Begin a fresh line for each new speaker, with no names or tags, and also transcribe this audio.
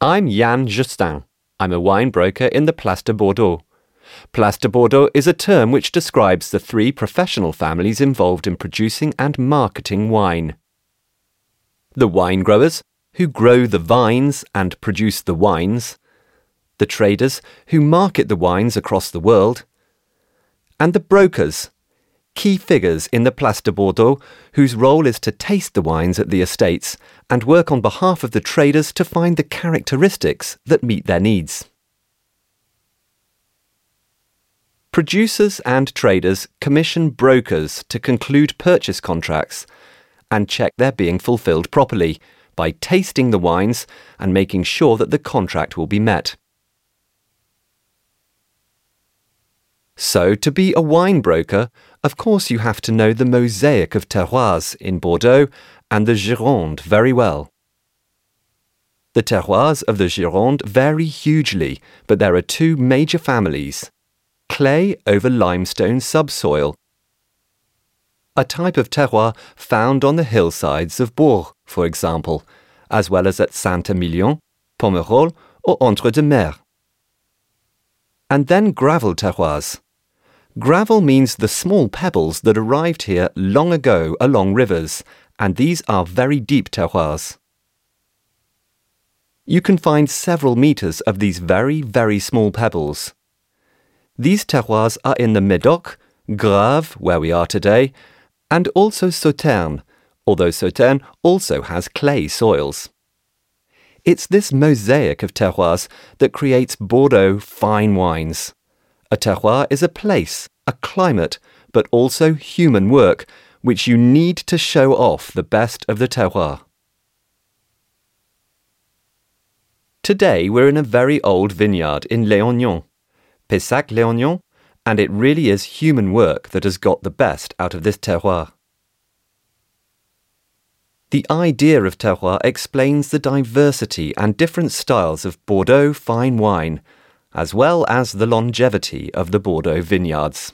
I'm Yann Justin. I'm a wine broker in the Place de Bordeaux. Place de Bordeaux is a term which describes the three professional families involved in producing and marketing wine. The wine growers, who grow the vines and produce the wines, the traders, who market the wines across the world, and the brokers, key figures in the Place de Bordeaux whose role is to taste the wines at the estates and work on behalf of the traders to find the characteristics that meet their needs. Producers and traders commission brokers to conclude purchase contracts and check they're being fulfilled properly by tasting the wines and making sure that the contract will be met. So, to be a wine broker, of course you have to know the mosaic of terroirs in Bordeaux and the Gironde very well. The terroirs of the Gironde vary hugely, but there are two major families clay over limestone subsoil. A type of terroir found on the hillsides of Bourg, for example, as well as at Saint-Emilion, Pomerol, or Entre-deux-Mers. And then gravel terroirs Gravel means the small pebbles that arrived here long ago along rivers, and these are very deep terroirs. You can find several meters of these very, very small pebbles. These terroirs are in the Médoc, Graves, where we are today, and also Sauternes, although Sauternes also has clay soils. It's this mosaic of terroirs that creates Bordeaux fine wines. A terroir is a place, a climate, but also human work, which you need to show off the best of the terroir. Today we're in a very old vineyard in Léognan, Pessac Léognan, and it really is human work that has got the best out of this terroir. The idea of terroir explains the diversity and different styles of Bordeaux fine wine as well as the longevity of the Bordeaux vineyards.